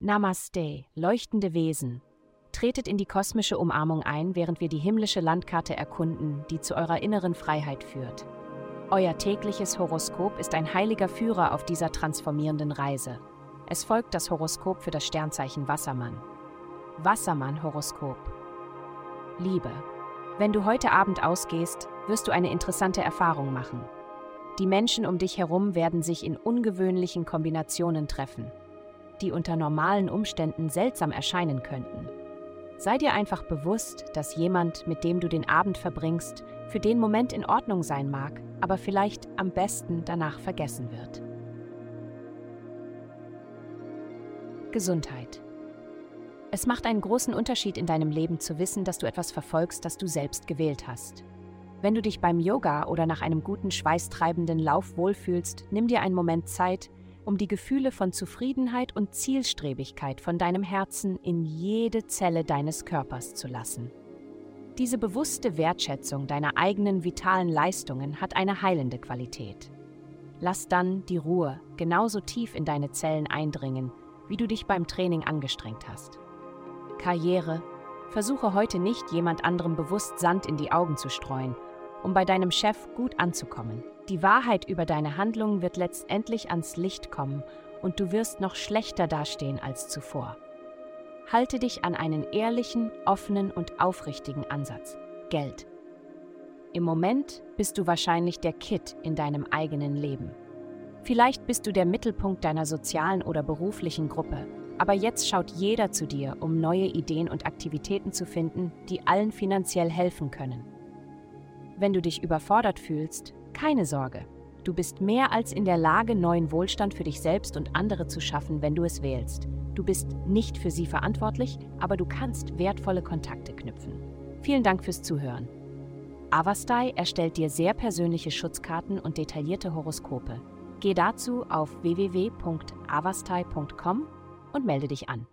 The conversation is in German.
Namaste, leuchtende Wesen. Tretet in die kosmische Umarmung ein, während wir die himmlische Landkarte erkunden, die zu eurer inneren Freiheit führt. Euer tägliches Horoskop ist ein heiliger Führer auf dieser transformierenden Reise. Es folgt das Horoskop für das Sternzeichen Wassermann. Wassermann-Horoskop. Liebe. Wenn du heute Abend ausgehst, wirst du eine interessante Erfahrung machen. Die Menschen um dich herum werden sich in ungewöhnlichen Kombinationen treffen die unter normalen Umständen seltsam erscheinen könnten. Sei dir einfach bewusst, dass jemand, mit dem du den Abend verbringst, für den Moment in Ordnung sein mag, aber vielleicht am besten danach vergessen wird. Gesundheit. Es macht einen großen Unterschied in deinem Leben zu wissen, dass du etwas verfolgst, das du selbst gewählt hast. Wenn du dich beim Yoga oder nach einem guten schweißtreibenden Lauf wohlfühlst, nimm dir einen Moment Zeit, um die Gefühle von Zufriedenheit und Zielstrebigkeit von deinem Herzen in jede Zelle deines Körpers zu lassen. Diese bewusste Wertschätzung deiner eigenen vitalen Leistungen hat eine heilende Qualität. Lass dann die Ruhe genauso tief in deine Zellen eindringen, wie du dich beim Training angestrengt hast. Karriere. Versuche heute nicht, jemand anderem bewusst Sand in die Augen zu streuen, um bei deinem Chef gut anzukommen. Die Wahrheit über deine Handlungen wird letztendlich ans Licht kommen und du wirst noch schlechter dastehen als zuvor. Halte dich an einen ehrlichen, offenen und aufrichtigen Ansatz. Geld. Im Moment bist du wahrscheinlich der Kit in deinem eigenen Leben. Vielleicht bist du der Mittelpunkt deiner sozialen oder beruflichen Gruppe, aber jetzt schaut jeder zu dir, um neue Ideen und Aktivitäten zu finden, die allen finanziell helfen können. Wenn du dich überfordert fühlst, keine Sorge, du bist mehr als in der Lage, neuen Wohlstand für dich selbst und andere zu schaffen, wenn du es wählst. Du bist nicht für sie verantwortlich, aber du kannst wertvolle Kontakte knüpfen. Vielen Dank fürs Zuhören. Avastai erstellt dir sehr persönliche Schutzkarten und detaillierte Horoskope. Geh dazu auf www.avastai.com und melde dich an.